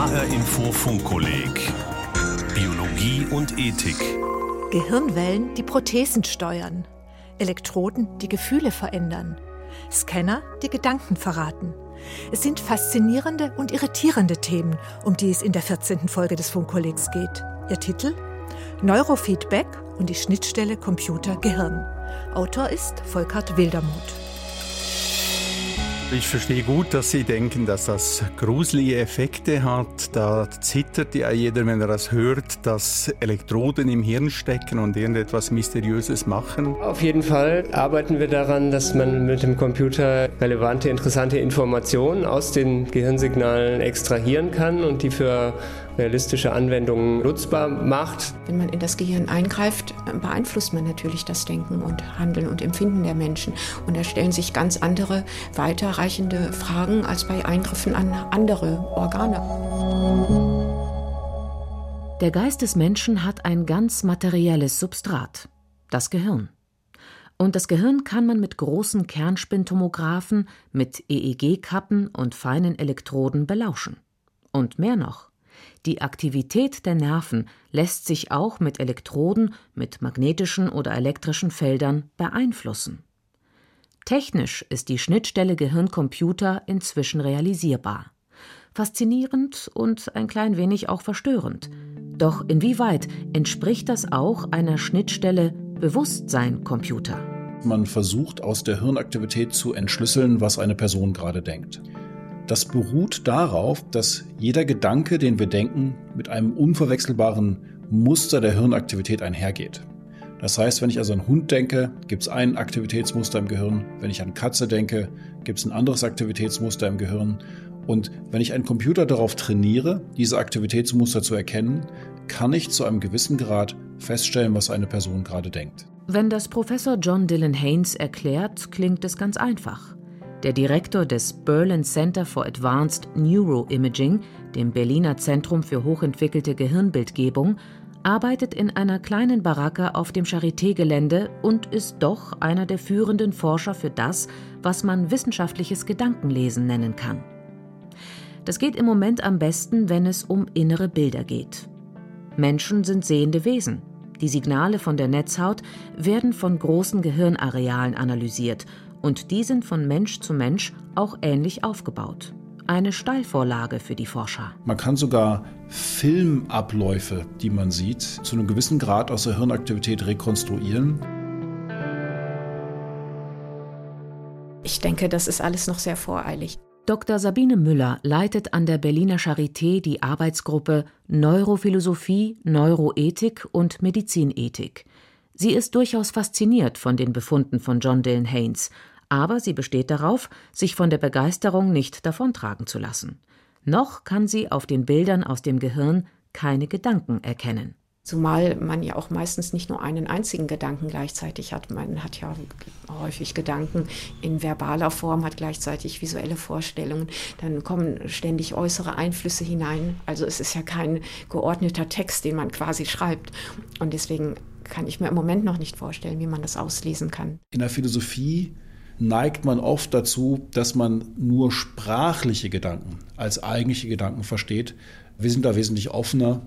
HR Info Funkkolleg Biologie und Ethik. Gehirnwellen, die Prothesen steuern. Elektroden, die Gefühle verändern. Scanner, die Gedanken verraten. Es sind faszinierende und irritierende Themen, um die es in der 14. Folge des Funkkollegs geht. Ihr Titel? Neurofeedback und die Schnittstelle Computer-Gehirn. Autor ist Volkert Wildermuth. Ich verstehe gut, dass Sie denken, dass das gruselige Effekte hat. Da zittert ja jeder, wenn er das hört, dass Elektroden im Hirn stecken und irgendetwas Mysteriöses machen. Auf jeden Fall arbeiten wir daran, dass man mit dem Computer relevante, interessante Informationen aus den Gehirnsignalen extrahieren kann und die für realistische Anwendungen nutzbar macht. Wenn man in das Gehirn eingreift, beeinflusst man natürlich das Denken und Handeln und Empfinden der Menschen. Und da stellen sich ganz andere, weiterreichende Fragen als bei Eingriffen an andere Organe. Der Geist des Menschen hat ein ganz materielles Substrat, das Gehirn. Und das Gehirn kann man mit großen Kernspintomographen, mit EEG-Kappen und feinen Elektroden belauschen. Und mehr noch. Die Aktivität der Nerven lässt sich auch mit Elektroden, mit magnetischen oder elektrischen Feldern beeinflussen. Technisch ist die Schnittstelle Gehirn-Computer inzwischen realisierbar. Faszinierend und ein klein wenig auch verstörend. Doch inwieweit entspricht das auch einer Schnittstelle Bewusstsein-Computer? Man versucht aus der Hirnaktivität zu entschlüsseln, was eine Person gerade denkt. Das beruht darauf, dass jeder Gedanke, den wir denken, mit einem unverwechselbaren Muster der Hirnaktivität einhergeht. Das heißt, wenn ich also an Hund denke, gibt es ein Aktivitätsmuster im Gehirn. Wenn ich an Katze denke, gibt es ein anderes Aktivitätsmuster im Gehirn. Und wenn ich einen Computer darauf trainiere, diese Aktivitätsmuster zu erkennen, kann ich zu einem gewissen Grad feststellen, was eine Person gerade denkt. Wenn das Professor John Dylan Haynes erklärt, klingt es ganz einfach. Der Direktor des Berlin Center for Advanced Neuroimaging, dem Berliner Zentrum für hochentwickelte Gehirnbildgebung, arbeitet in einer kleinen Baracke auf dem Charité-Gelände und ist doch einer der führenden Forscher für das, was man wissenschaftliches Gedankenlesen nennen kann. Das geht im Moment am besten, wenn es um innere Bilder geht. Menschen sind sehende Wesen. Die Signale von der Netzhaut werden von großen Gehirnarealen analysiert und die sind von Mensch zu Mensch auch ähnlich aufgebaut. Eine Steilvorlage für die Forscher. Man kann sogar Filmabläufe, die man sieht, zu einem gewissen Grad aus der Hirnaktivität rekonstruieren. Ich denke, das ist alles noch sehr voreilig. Dr. Sabine Müller leitet an der Berliner Charité die Arbeitsgruppe Neurophilosophie, Neuroethik und Medizinethik. Sie ist durchaus fasziniert von den Befunden von John Dylan Haynes aber sie besteht darauf, sich von der Begeisterung nicht davontragen zu lassen. Noch kann sie auf den Bildern aus dem Gehirn keine Gedanken erkennen. Zumal man ja auch meistens nicht nur einen einzigen Gedanken gleichzeitig hat. Man hat ja häufig Gedanken in verbaler Form, hat gleichzeitig visuelle Vorstellungen. Dann kommen ständig äußere Einflüsse hinein. Also es ist ja kein geordneter Text, den man quasi schreibt. Und deswegen kann ich mir im Moment noch nicht vorstellen, wie man das auslesen kann. In der Philosophie neigt man oft dazu, dass man nur sprachliche Gedanken als eigentliche Gedanken versteht. Wir sind da wesentlich offener.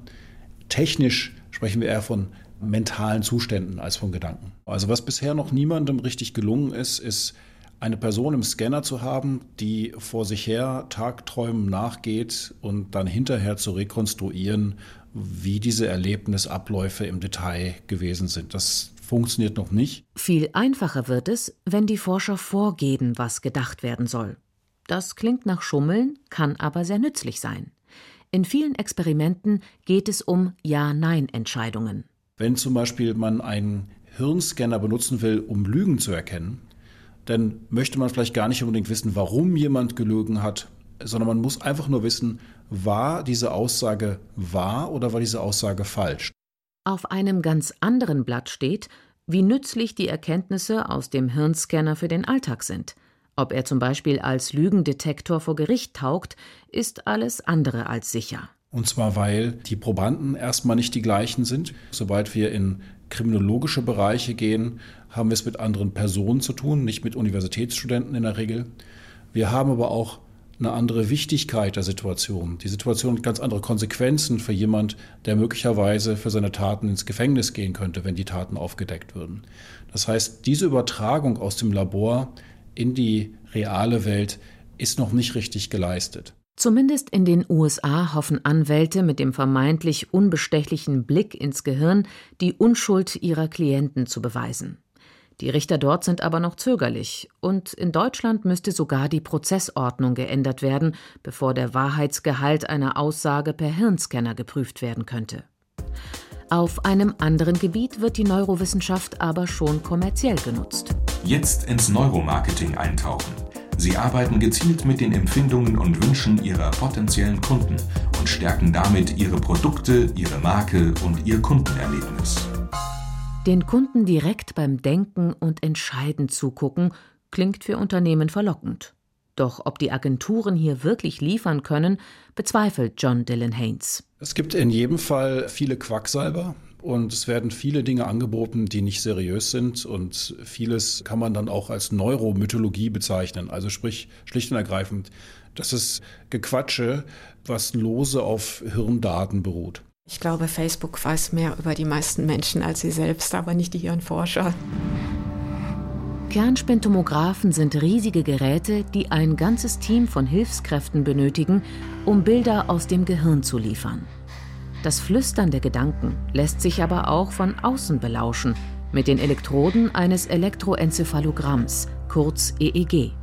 Technisch sprechen wir eher von mentalen Zuständen als von Gedanken. Also was bisher noch niemandem richtig gelungen ist, ist eine Person im Scanner zu haben, die vor sich her Tagträumen nachgeht und dann hinterher zu rekonstruieren, wie diese Erlebnisabläufe im Detail gewesen sind. Das funktioniert noch nicht. Viel einfacher wird es, wenn die Forscher vorgeben, was gedacht werden soll. Das klingt nach Schummeln, kann aber sehr nützlich sein. In vielen Experimenten geht es um Ja-Nein-Entscheidungen. Wenn zum Beispiel man einen Hirnscanner benutzen will, um Lügen zu erkennen, dann möchte man vielleicht gar nicht unbedingt wissen, warum jemand gelogen hat, sondern man muss einfach nur wissen, war diese Aussage wahr oder war diese Aussage falsch. Auf einem ganz anderen Blatt steht, wie nützlich die Erkenntnisse aus dem Hirnscanner für den Alltag sind. Ob er zum Beispiel als Lügendetektor vor Gericht taugt, ist alles andere als sicher. Und zwar, weil die Probanden erstmal nicht die gleichen sind. Sobald wir in kriminologische Bereiche gehen, haben wir es mit anderen Personen zu tun, nicht mit Universitätsstudenten in der Regel. Wir haben aber auch eine andere Wichtigkeit der Situation. Die Situation hat ganz andere Konsequenzen für jemand, der möglicherweise für seine Taten ins Gefängnis gehen könnte, wenn die Taten aufgedeckt würden. Das heißt, diese Übertragung aus dem Labor in die reale Welt ist noch nicht richtig geleistet. Zumindest in den USA hoffen Anwälte mit dem vermeintlich unbestechlichen Blick ins Gehirn, die Unschuld ihrer Klienten zu beweisen. Die Richter dort sind aber noch zögerlich, und in Deutschland müsste sogar die Prozessordnung geändert werden, bevor der Wahrheitsgehalt einer Aussage per Hirnscanner geprüft werden könnte. Auf einem anderen Gebiet wird die Neurowissenschaft aber schon kommerziell genutzt. Jetzt ins Neuromarketing eintauchen. Sie arbeiten gezielt mit den Empfindungen und Wünschen ihrer potenziellen Kunden und stärken damit ihre Produkte, ihre Marke und ihr Kundenerlebnis. Den Kunden direkt beim Denken und Entscheiden zugucken, klingt für Unternehmen verlockend. Doch ob die Agenturen hier wirklich liefern können, bezweifelt John Dylan Haynes. Es gibt in jedem Fall viele Quacksalber und es werden viele Dinge angeboten, die nicht seriös sind und vieles kann man dann auch als Neuromythologie bezeichnen. Also sprich schlicht und ergreifend, das ist Gequatsche, was lose auf Hirndaten beruht. Ich glaube, Facebook weiß mehr über die meisten Menschen als sie selbst, aber nicht die Hirnforscher. Kernspintomographen sind riesige Geräte, die ein ganzes Team von Hilfskräften benötigen, um Bilder aus dem Gehirn zu liefern. Das Flüstern der Gedanken lässt sich aber auch von außen belauschen, mit den Elektroden eines Elektroenzephalogramms, kurz EEG.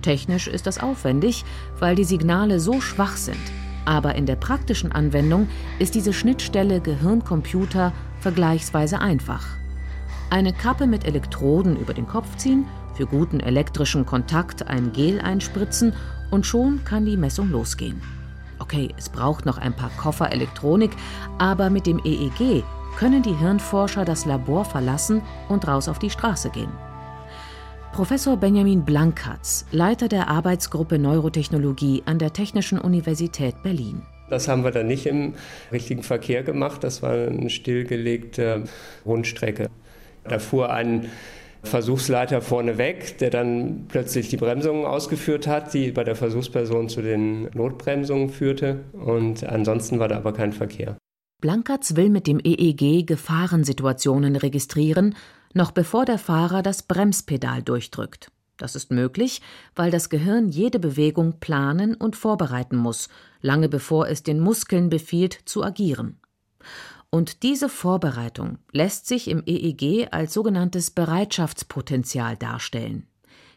Technisch ist das aufwendig, weil die Signale so schwach sind, aber in der praktischen Anwendung ist diese Schnittstelle Gehirn-Computer vergleichsweise einfach. Eine Kappe mit Elektroden über den Kopf ziehen, für guten elektrischen Kontakt ein Gel einspritzen und schon kann die Messung losgehen. Okay, es braucht noch ein paar Koffer Elektronik, aber mit dem EEG können die Hirnforscher das Labor verlassen und raus auf die Straße gehen. Professor Benjamin Blankatz, Leiter der Arbeitsgruppe Neurotechnologie an der Technischen Universität Berlin. Das haben wir dann nicht im richtigen Verkehr gemacht. Das war eine stillgelegte Rundstrecke. Da fuhr ein Versuchsleiter vorne weg, der dann plötzlich die Bremsungen ausgeführt hat, die bei der Versuchsperson zu den Notbremsungen führte. Und ansonsten war da aber kein Verkehr. Blankatz will mit dem EEG Gefahrensituationen registrieren noch bevor der Fahrer das Bremspedal durchdrückt. Das ist möglich, weil das Gehirn jede Bewegung planen und vorbereiten muss, lange bevor es den Muskeln befiehlt zu agieren. Und diese Vorbereitung lässt sich im EEG als sogenanntes Bereitschaftspotenzial darstellen.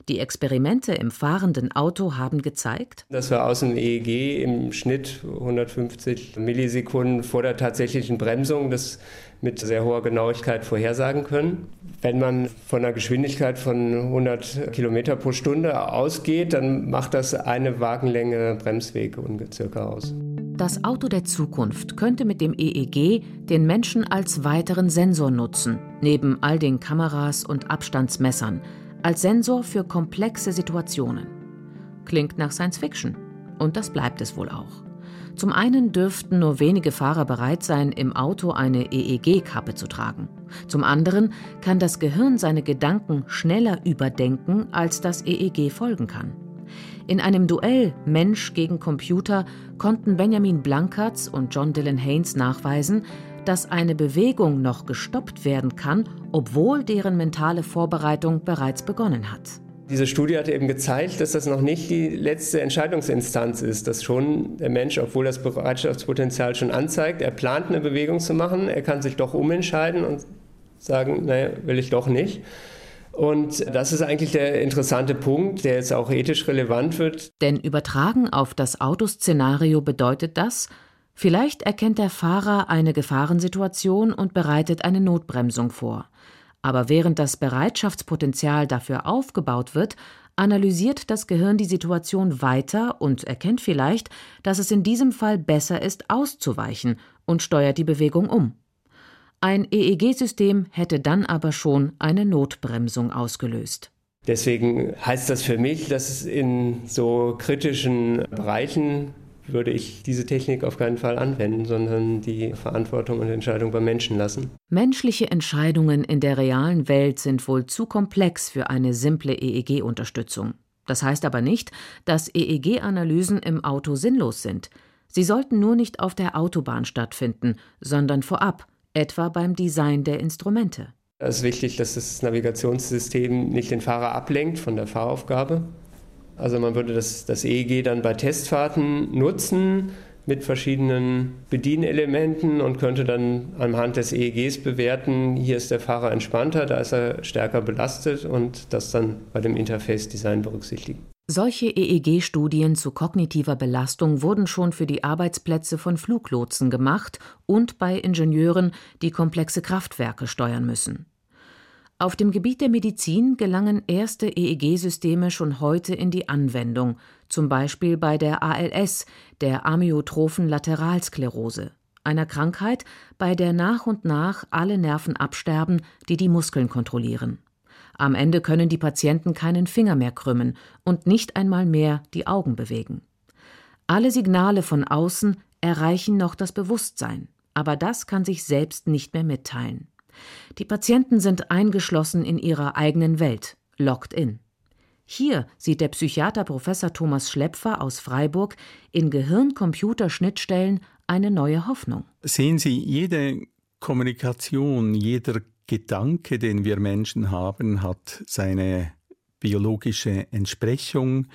Die Experimente im fahrenden Auto haben gezeigt, dass wir aus dem EEG im Schnitt 150 Millisekunden vor der tatsächlichen Bremsung das mit sehr hoher Genauigkeit vorhersagen können. Wenn man von einer Geschwindigkeit von 100 Kilometer pro Stunde ausgeht, dann macht das eine Wagenlänge Bremsweg ungefähr aus. Das Auto der Zukunft könnte mit dem EEG den Menschen als weiteren Sensor nutzen, neben all den Kameras und Abstandsmessern, als Sensor für komplexe Situationen. Klingt nach Science Fiction. Und das bleibt es wohl auch. Zum einen dürften nur wenige Fahrer bereit sein, im Auto eine EEG-Kappe zu tragen. Zum anderen kann das Gehirn seine Gedanken schneller überdenken, als das EEG folgen kann. In einem Duell Mensch gegen Computer konnten Benjamin Blankertz und John Dylan Haynes nachweisen, dass eine Bewegung noch gestoppt werden kann, obwohl deren mentale Vorbereitung bereits begonnen hat. Diese Studie hat eben gezeigt, dass das noch nicht die letzte Entscheidungsinstanz ist, dass schon der Mensch, obwohl das Bereitschaftspotenzial schon anzeigt, er plant eine Bewegung zu machen, er kann sich doch umentscheiden und sagen, naja, will ich doch nicht. Und das ist eigentlich der interessante Punkt, der jetzt auch ethisch relevant wird. Denn übertragen auf das Autoszenario bedeutet das, vielleicht erkennt der Fahrer eine Gefahrensituation und bereitet eine Notbremsung vor. Aber während das Bereitschaftspotenzial dafür aufgebaut wird, analysiert das Gehirn die Situation weiter und erkennt vielleicht, dass es in diesem Fall besser ist, auszuweichen und steuert die Bewegung um. Ein EEG-System hätte dann aber schon eine Notbremsung ausgelöst. Deswegen heißt das für mich, dass es in so kritischen Bereichen würde ich diese Technik auf keinen Fall anwenden, sondern die Verantwortung und Entscheidung beim Menschen lassen. Menschliche Entscheidungen in der realen Welt sind wohl zu komplex für eine simple EEG-Unterstützung. Das heißt aber nicht, dass EEG-Analysen im Auto sinnlos sind. Sie sollten nur nicht auf der Autobahn stattfinden, sondern vorab, etwa beim Design der Instrumente. Es ist wichtig, dass das Navigationssystem nicht den Fahrer ablenkt von der Fahraufgabe. Also man würde das, das EEG dann bei Testfahrten nutzen mit verschiedenen Bedienelementen und könnte dann anhand des EEGs bewerten, hier ist der Fahrer entspannter, da ist er stärker belastet und das dann bei dem Interface-Design berücksichtigen. Solche EEG-Studien zu kognitiver Belastung wurden schon für die Arbeitsplätze von Fluglotsen gemacht und bei Ingenieuren, die komplexe Kraftwerke steuern müssen. Auf dem Gebiet der Medizin gelangen erste EEG-Systeme schon heute in die Anwendung, zum Beispiel bei der ALS, der amyotrophen Lateralsklerose, einer Krankheit, bei der nach und nach alle Nerven absterben, die die Muskeln kontrollieren. Am Ende können die Patienten keinen Finger mehr krümmen und nicht einmal mehr die Augen bewegen. Alle Signale von außen erreichen noch das Bewusstsein, aber das kann sich selbst nicht mehr mitteilen. Die Patienten sind eingeschlossen in ihrer eigenen Welt, locked in. Hier sieht der Psychiater Professor Thomas Schlepfer aus Freiburg in Gehirn-Computer-Schnittstellen eine neue Hoffnung. Sehen Sie, jede Kommunikation, jeder Gedanke, den wir Menschen haben, hat seine biologische Entsprechung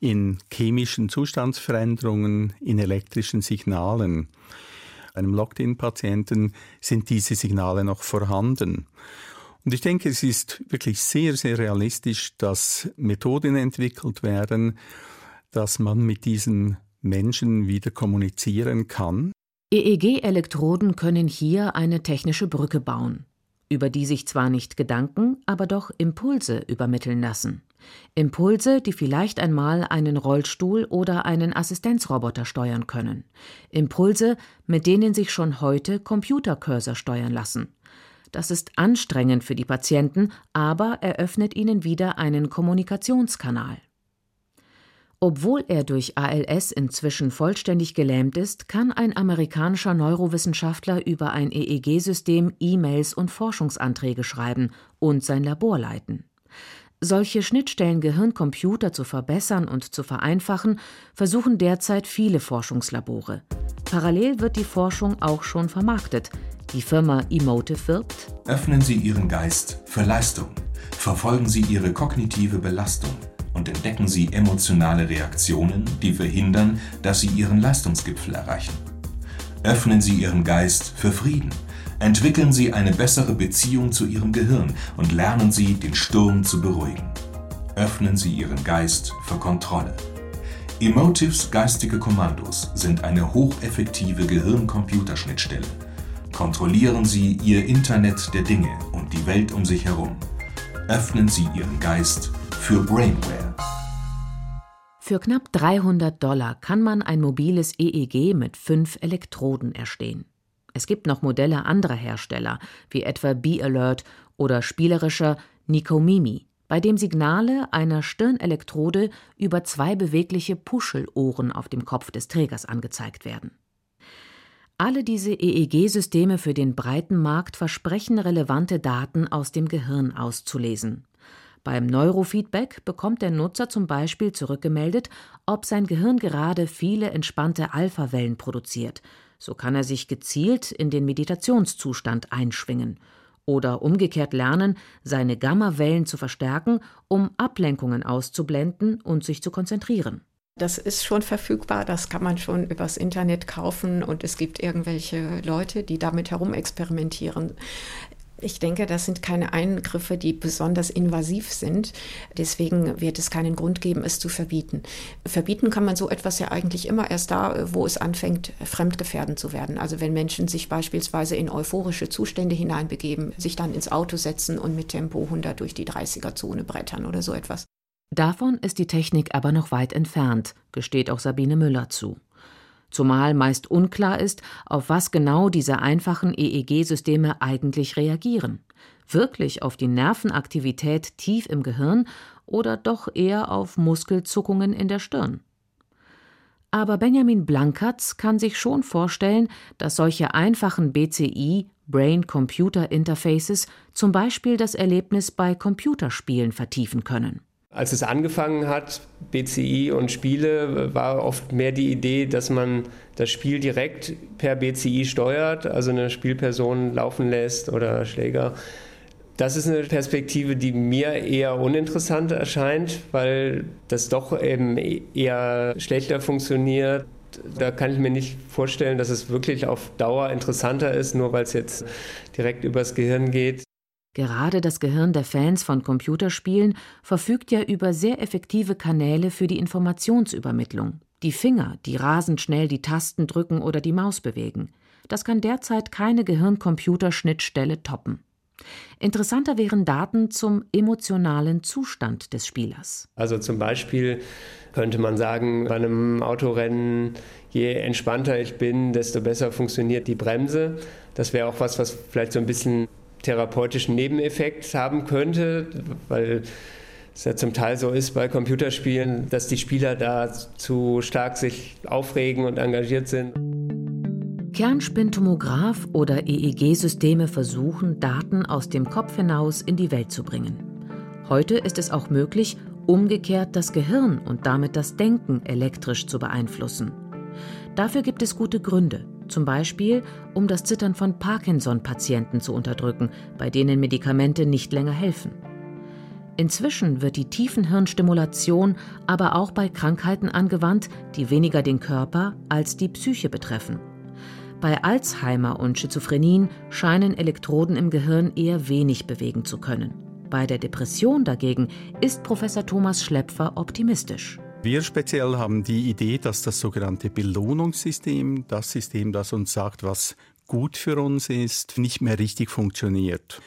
in chemischen Zustandsveränderungen, in elektrischen Signalen einem Locked-in-Patienten sind diese Signale noch vorhanden. Und ich denke, es ist wirklich sehr, sehr realistisch, dass Methoden entwickelt werden, dass man mit diesen Menschen wieder kommunizieren kann. EEG-Elektroden können hier eine technische Brücke bauen, über die sich zwar nicht Gedanken, aber doch Impulse übermitteln lassen. Impulse, die vielleicht einmal einen Rollstuhl oder einen Assistenzroboter steuern können. Impulse, mit denen sich schon heute Computercursor steuern lassen. Das ist anstrengend für die Patienten, aber eröffnet ihnen wieder einen Kommunikationskanal. Obwohl er durch ALS inzwischen vollständig gelähmt ist, kann ein amerikanischer Neurowissenschaftler über ein EEG-System E-Mails und Forschungsanträge schreiben und sein Labor leiten. Solche Schnittstellen Gehirn-Computer zu verbessern und zu vereinfachen, versuchen derzeit viele Forschungslabore. Parallel wird die Forschung auch schon vermarktet. Die Firma Emotive wirbt: Öffnen Sie Ihren Geist für Leistung. Verfolgen Sie Ihre kognitive Belastung und entdecken Sie emotionale Reaktionen, die verhindern, dass Sie Ihren Leistungsgipfel erreichen. Öffnen Sie Ihren Geist für Frieden Entwickeln Sie eine bessere Beziehung zu Ihrem Gehirn und lernen Sie, den Sturm zu beruhigen. Öffnen Sie Ihren Geist für Kontrolle. Emotives geistige Kommandos sind eine hocheffektive Gehirn-Computer-Schnittstelle. Kontrollieren Sie Ihr Internet der Dinge und die Welt um sich herum. Öffnen Sie Ihren Geist für Brainware. Für knapp 300 Dollar kann man ein mobiles EEG mit fünf Elektroden erstehen. Es gibt noch Modelle anderer Hersteller, wie etwa Be-Alert oder spielerischer Nikomimi, bei dem Signale einer Stirnelektrode über zwei bewegliche Puschelohren auf dem Kopf des Trägers angezeigt werden. Alle diese EEG-Systeme für den breiten Markt versprechen relevante Daten aus dem Gehirn auszulesen. Beim Neurofeedback bekommt der Nutzer zum Beispiel zurückgemeldet, ob sein Gehirn gerade viele entspannte Alphawellen produziert, so kann er sich gezielt in den Meditationszustand einschwingen oder umgekehrt lernen, seine Gammawellen zu verstärken, um Ablenkungen auszublenden und sich zu konzentrieren. Das ist schon verfügbar, das kann man schon übers Internet kaufen und es gibt irgendwelche Leute, die damit herumexperimentieren. Ich denke, das sind keine Eingriffe, die besonders invasiv sind. Deswegen wird es keinen Grund geben, es zu verbieten. Verbieten kann man so etwas ja eigentlich immer erst da, wo es anfängt, fremdgefährdend zu werden. Also wenn Menschen sich beispielsweise in euphorische Zustände hineinbegeben, sich dann ins Auto setzen und mit Tempo 100 durch die 30er-Zone brettern oder so etwas. Davon ist die Technik aber noch weit entfernt, gesteht auch Sabine Müller zu zumal meist unklar ist, auf was genau diese einfachen EEG-Systeme eigentlich reagieren. Wirklich auf die Nervenaktivität tief im Gehirn oder doch eher auf Muskelzuckungen in der Stirn. Aber Benjamin Blankertz kann sich schon vorstellen, dass solche einfachen BCI Brain-Computer Interfaces zum Beispiel das Erlebnis bei Computerspielen vertiefen können. Als es angefangen hat, BCI und Spiele, war oft mehr die Idee, dass man das Spiel direkt per BCI steuert, also eine Spielperson laufen lässt oder Schläger. Das ist eine Perspektive, die mir eher uninteressant erscheint, weil das doch eben eher schlechter funktioniert. Da kann ich mir nicht vorstellen, dass es wirklich auf Dauer interessanter ist, nur weil es jetzt direkt übers Gehirn geht. Gerade das Gehirn der Fans von Computerspielen verfügt ja über sehr effektive Kanäle für die Informationsübermittlung. Die Finger, die rasend schnell die Tasten drücken oder die Maus bewegen. Das kann derzeit keine Gehirn-Computer-Schnittstelle toppen. Interessanter wären Daten zum emotionalen Zustand des Spielers. Also zum Beispiel könnte man sagen, bei einem Autorennen, je entspannter ich bin, desto besser funktioniert die Bremse. Das wäre auch was, was vielleicht so ein bisschen therapeutischen Nebeneffekt haben könnte, weil es ja zum Teil so ist bei Computerspielen, dass die Spieler da zu stark sich aufregen und engagiert sind. Kernspintomograph oder EEG-Systeme versuchen, Daten aus dem Kopf hinaus in die Welt zu bringen. Heute ist es auch möglich, umgekehrt das Gehirn und damit das Denken elektrisch zu beeinflussen. Dafür gibt es gute Gründe, zum Beispiel um das Zittern von Parkinson-Patienten zu unterdrücken, bei denen Medikamente nicht länger helfen. Inzwischen wird die Tiefenhirnstimulation aber auch bei Krankheiten angewandt, die weniger den Körper als die Psyche betreffen. Bei Alzheimer und Schizophrenien scheinen Elektroden im Gehirn eher wenig bewegen zu können. Bei der Depression dagegen ist Professor Thomas Schlepfer optimistisch. Wir speziell haben die Idee, dass das sogenannte Belohnungssystem, das System, das uns sagt, was gut für uns ist, nicht mehr richtig funktioniert.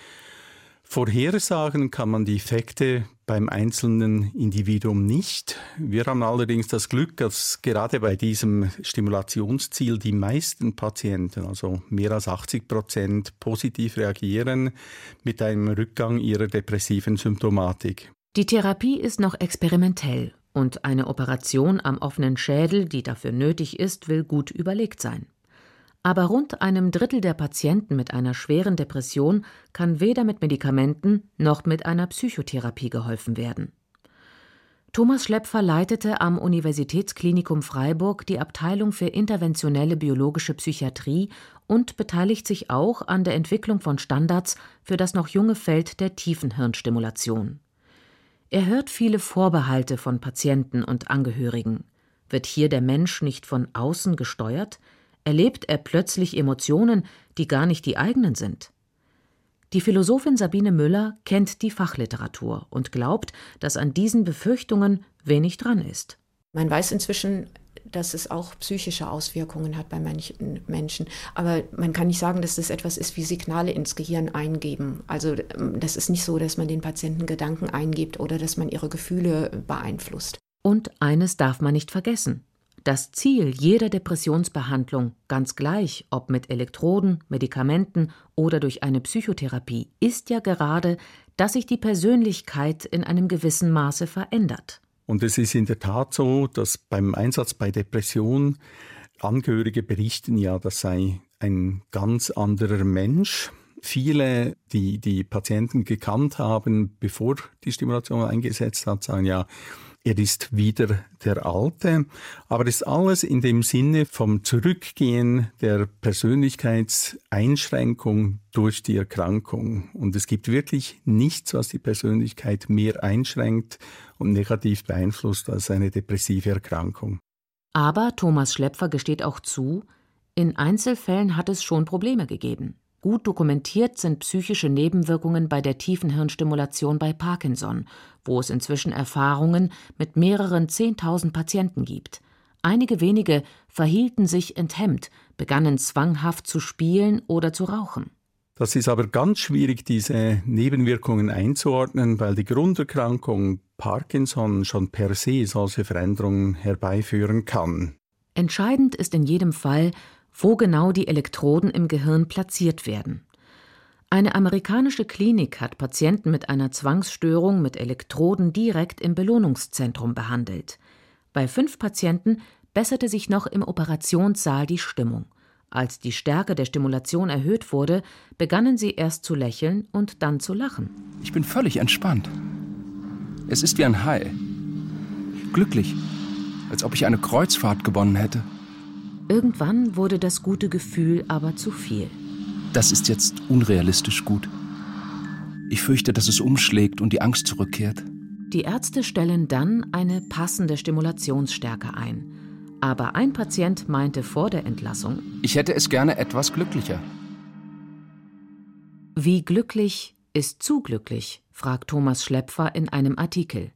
Vorhersagen kann man die Effekte beim einzelnen Individuum nicht. Wir haben allerdings das Glück, dass gerade bei diesem Stimulationsziel die meisten Patienten, also mehr als 80 Prozent, positiv reagieren mit einem Rückgang ihrer depressiven Symptomatik. Die Therapie ist noch experimentell und eine Operation am offenen Schädel, die dafür nötig ist, will gut überlegt sein. Aber rund einem Drittel der Patienten mit einer schweren Depression kann weder mit Medikamenten noch mit einer Psychotherapie geholfen werden. Thomas Schlepfer leitete am Universitätsklinikum Freiburg die Abteilung für interventionelle biologische Psychiatrie und beteiligt sich auch an der Entwicklung von Standards für das noch junge Feld der Tiefenhirnstimulation. Er hört viele Vorbehalte von Patienten und Angehörigen. Wird hier der Mensch nicht von außen gesteuert? Erlebt er plötzlich Emotionen, die gar nicht die eigenen sind? Die Philosophin Sabine Müller kennt die Fachliteratur und glaubt, dass an diesen Befürchtungen wenig dran ist. Man weiß inzwischen, dass es auch psychische Auswirkungen hat bei manchen Menschen. Aber man kann nicht sagen, dass das etwas ist wie Signale ins Gehirn eingeben. Also ähm, das ist nicht so, dass man den Patienten Gedanken eingibt oder dass man ihre Gefühle beeinflusst. Und eines darf man nicht vergessen. Das Ziel jeder Depressionsbehandlung, ganz gleich ob mit Elektroden, Medikamenten oder durch eine Psychotherapie, ist ja gerade, dass sich die Persönlichkeit in einem gewissen Maße verändert. Und es ist in der Tat so, dass beim Einsatz bei Depression Angehörige berichten ja, das sei ein ganz anderer Mensch. Viele, die die Patienten gekannt haben, bevor die Stimulation eingesetzt hat, sagen ja, er ist wieder der Alte. Aber das ist alles in dem Sinne vom Zurückgehen der Persönlichkeitseinschränkung durch die Erkrankung. Und es gibt wirklich nichts, was die Persönlichkeit mehr einschränkt und negativ beeinflusst als eine depressive Erkrankung. Aber Thomas Schlepfer gesteht auch zu, in Einzelfällen hat es schon Probleme gegeben. Gut dokumentiert sind psychische Nebenwirkungen bei der tiefen Hirnstimulation bei Parkinson, wo es inzwischen Erfahrungen mit mehreren Zehntausend Patienten gibt. Einige wenige verhielten sich enthemmt, begannen zwanghaft zu spielen oder zu rauchen. Das ist aber ganz schwierig, diese Nebenwirkungen einzuordnen, weil die Grunderkrankung Parkinson schon per se solche Veränderungen herbeiführen kann. Entscheidend ist in jedem Fall, wo genau die Elektroden im Gehirn platziert werden. Eine amerikanische Klinik hat Patienten mit einer Zwangsstörung mit Elektroden direkt im Belohnungszentrum behandelt. Bei fünf Patienten besserte sich noch im Operationssaal die Stimmung. Als die Stärke der Stimulation erhöht wurde, begannen sie erst zu lächeln und dann zu lachen. Ich bin völlig entspannt. Es ist wie ein Hai. Glücklich, als ob ich eine Kreuzfahrt gewonnen hätte. Irgendwann wurde das gute Gefühl aber zu viel. Das ist jetzt unrealistisch gut. Ich fürchte, dass es umschlägt und die Angst zurückkehrt. Die Ärzte stellen dann eine passende Stimulationsstärke ein. Aber ein Patient meinte vor der Entlassung, ich hätte es gerne etwas glücklicher. Wie glücklich ist zu glücklich? fragt Thomas Schlepfer in einem Artikel.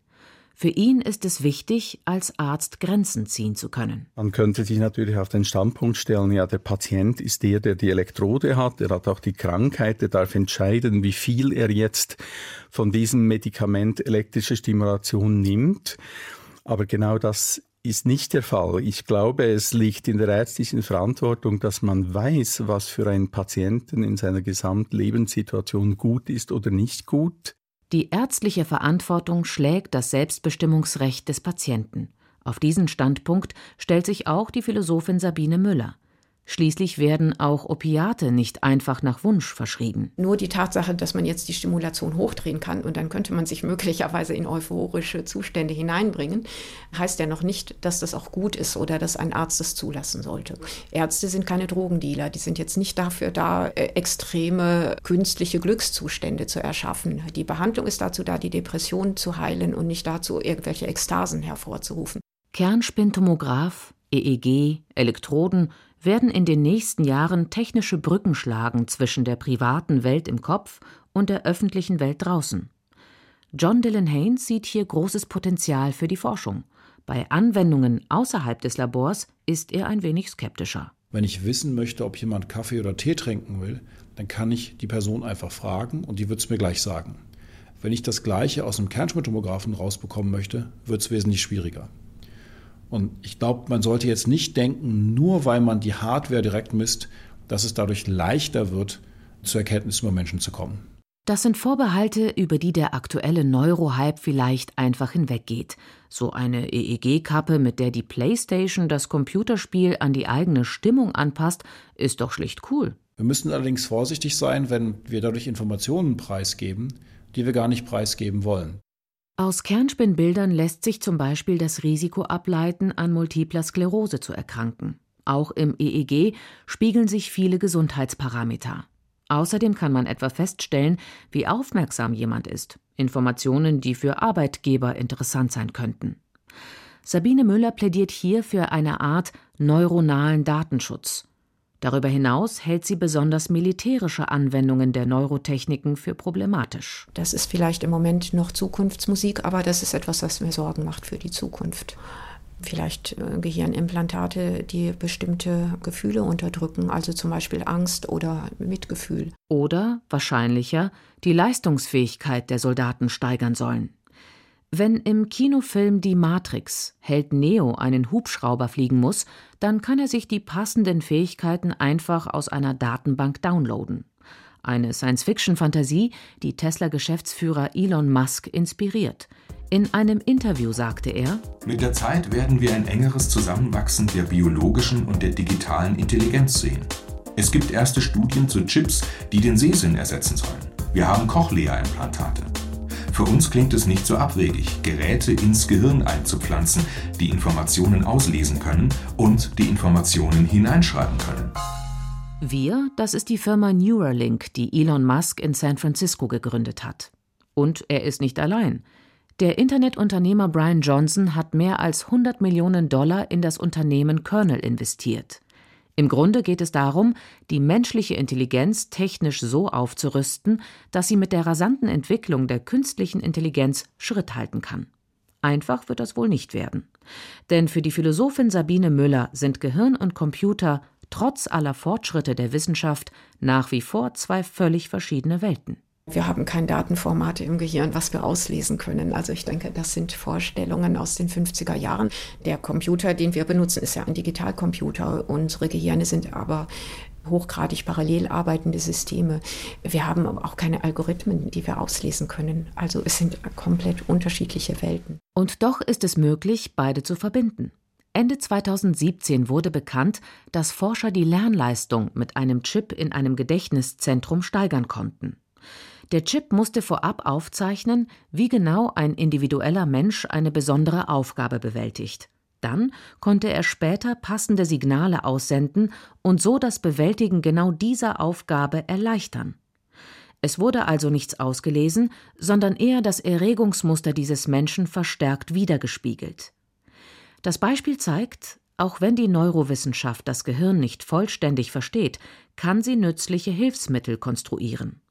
Für ihn ist es wichtig, als Arzt Grenzen ziehen zu können. Man könnte sich natürlich auf den Standpunkt stellen, ja, der Patient ist der, der die Elektrode hat, er hat auch die Krankheit, er darf entscheiden, wie viel er jetzt von diesem Medikament elektrische Stimulation nimmt. Aber genau das ist nicht der Fall. Ich glaube, es liegt in der ärztlichen Verantwortung, dass man weiß, was für einen Patienten in seiner Gesamtlebenssituation gut ist oder nicht gut. Die ärztliche Verantwortung schlägt das Selbstbestimmungsrecht des Patienten. Auf diesen Standpunkt stellt sich auch die Philosophin Sabine Müller. Schließlich werden auch Opiate nicht einfach nach Wunsch verschrieben. Nur die Tatsache, dass man jetzt die Stimulation hochdrehen kann und dann könnte man sich möglicherweise in euphorische Zustände hineinbringen, heißt ja noch nicht, dass das auch gut ist oder dass ein Arzt das zulassen sollte. Ärzte sind keine Drogendealer, die sind jetzt nicht dafür da, äh, extreme künstliche Glückszustände zu erschaffen. Die Behandlung ist dazu da, die Depression zu heilen und nicht dazu, irgendwelche Ekstasen hervorzurufen. Kernspintomograph, EEG, Elektroden werden in den nächsten Jahren technische Brücken schlagen zwischen der privaten Welt im Kopf und der öffentlichen Welt draußen. John Dylan Haynes sieht hier großes Potenzial für die Forschung. Bei Anwendungen außerhalb des Labors ist er ein wenig skeptischer. Wenn ich wissen möchte, ob jemand Kaffee oder Tee trinken will, dann kann ich die Person einfach fragen und die wird es mir gleich sagen. Wenn ich das Gleiche aus einem Kernspintomographen rausbekommen möchte, wird es wesentlich schwieriger. Und ich glaube, man sollte jetzt nicht denken, nur weil man die Hardware direkt misst, dass es dadurch leichter wird, zu Erkenntnissen über Menschen zu kommen. Das sind Vorbehalte, über die der aktuelle Neurohype vielleicht einfach hinweggeht. So eine EEG-Kappe, mit der die PlayStation das Computerspiel an die eigene Stimmung anpasst, ist doch schlicht cool. Wir müssen allerdings vorsichtig sein, wenn wir dadurch Informationen preisgeben, die wir gar nicht preisgeben wollen. Aus Kernspinnbildern lässt sich zum Beispiel das Risiko ableiten, an multipler Sklerose zu erkranken. Auch im EEG spiegeln sich viele Gesundheitsparameter. Außerdem kann man etwa feststellen, wie aufmerksam jemand ist, Informationen, die für Arbeitgeber interessant sein könnten. Sabine Müller plädiert hier für eine Art neuronalen Datenschutz. Darüber hinaus hält sie besonders militärische Anwendungen der Neurotechniken für problematisch. Das ist vielleicht im Moment noch Zukunftsmusik, aber das ist etwas, was mir Sorgen macht für die Zukunft. Vielleicht äh, Gehirnimplantate, die bestimmte Gefühle unterdrücken, also zum Beispiel Angst oder Mitgefühl. Oder, wahrscheinlicher, die Leistungsfähigkeit der Soldaten steigern sollen. Wenn im Kinofilm Die Matrix Held Neo einen Hubschrauber fliegen muss, dann kann er sich die passenden Fähigkeiten einfach aus einer Datenbank downloaden. Eine Science-Fiction-Fantasie, die Tesla-Geschäftsführer Elon Musk inspiriert. In einem Interview sagte er: Mit der Zeit werden wir ein engeres Zusammenwachsen der biologischen und der digitalen Intelligenz sehen. Es gibt erste Studien zu Chips, die den Sehsinn ersetzen sollen. Wir haben Cochlea-Implantate. Für uns klingt es nicht so abwegig, Geräte ins Gehirn einzupflanzen, die Informationen auslesen können und die Informationen hineinschreiben können. Wir, das ist die Firma Neuralink, die Elon Musk in San Francisco gegründet hat. Und er ist nicht allein. Der Internetunternehmer Brian Johnson hat mehr als 100 Millionen Dollar in das Unternehmen Kernel investiert. Im Grunde geht es darum, die menschliche Intelligenz technisch so aufzurüsten, dass sie mit der rasanten Entwicklung der künstlichen Intelligenz Schritt halten kann. Einfach wird das wohl nicht werden. Denn für die Philosophin Sabine Müller sind Gehirn und Computer trotz aller Fortschritte der Wissenschaft nach wie vor zwei völlig verschiedene Welten. Wir haben kein Datenformat im Gehirn, was wir auslesen können. Also ich denke, das sind Vorstellungen aus den 50er Jahren. Der Computer, den wir benutzen, ist ja ein Digitalcomputer. Unsere Gehirne sind aber hochgradig parallel arbeitende Systeme. Wir haben auch keine Algorithmen, die wir auslesen können. Also es sind komplett unterschiedliche Welten. Und doch ist es möglich, beide zu verbinden. Ende 2017 wurde bekannt, dass Forscher die Lernleistung mit einem Chip in einem Gedächtniszentrum steigern konnten. Der Chip musste vorab aufzeichnen, wie genau ein individueller Mensch eine besondere Aufgabe bewältigt. Dann konnte er später passende Signale aussenden und so das Bewältigen genau dieser Aufgabe erleichtern. Es wurde also nichts ausgelesen, sondern eher das Erregungsmuster dieses Menschen verstärkt wiedergespiegelt. Das Beispiel zeigt, auch wenn die Neurowissenschaft das Gehirn nicht vollständig versteht, kann sie nützliche Hilfsmittel konstruieren.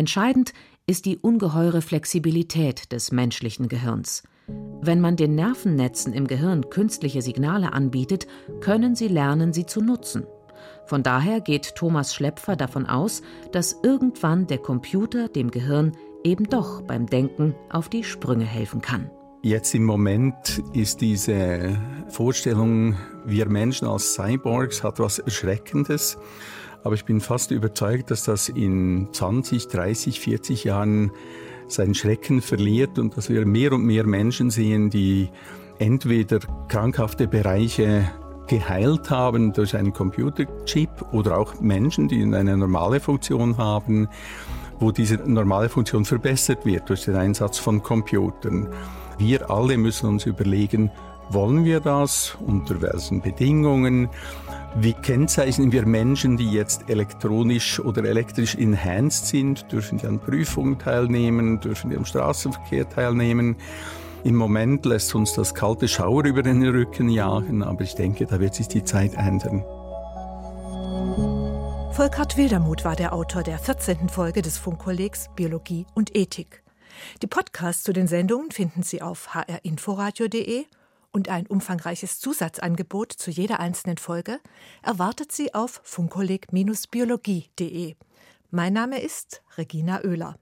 Entscheidend ist die ungeheure Flexibilität des menschlichen Gehirns. Wenn man den Nervennetzen im Gehirn künstliche Signale anbietet, können sie lernen, sie zu nutzen. Von daher geht Thomas Schlepfer davon aus, dass irgendwann der Computer dem Gehirn eben doch beim Denken auf die Sprünge helfen kann. Jetzt im Moment ist diese Vorstellung, wir Menschen als Cyborgs, hat was Erschreckendes. Aber ich bin fast überzeugt, dass das in 20, 30, 40 Jahren seinen Schrecken verliert und dass wir mehr und mehr Menschen sehen, die entweder krankhafte Bereiche geheilt haben durch einen Computerchip oder auch Menschen, die eine normale Funktion haben, wo diese normale Funktion verbessert wird durch den Einsatz von Computern. Wir alle müssen uns überlegen, wollen wir das? Unter welchen Bedingungen? Wie kennzeichnen wir Menschen, die jetzt elektronisch oder elektrisch enhanced sind? Dürfen die an Prüfungen teilnehmen? Dürfen die am Straßenverkehr teilnehmen? Im Moment lässt uns das kalte Schauer über den Rücken jagen, aber ich denke, da wird sich die Zeit ändern. Volkert Wildermuth war der Autor der 14. Folge des Funkkollegs Biologie und Ethik. Die Podcasts zu den Sendungen finden Sie auf hrinforadio.de und ein umfangreiches Zusatzangebot zu jeder einzelnen Folge erwartet Sie auf funkolleg-biologie.de. Mein Name ist Regina Oehler.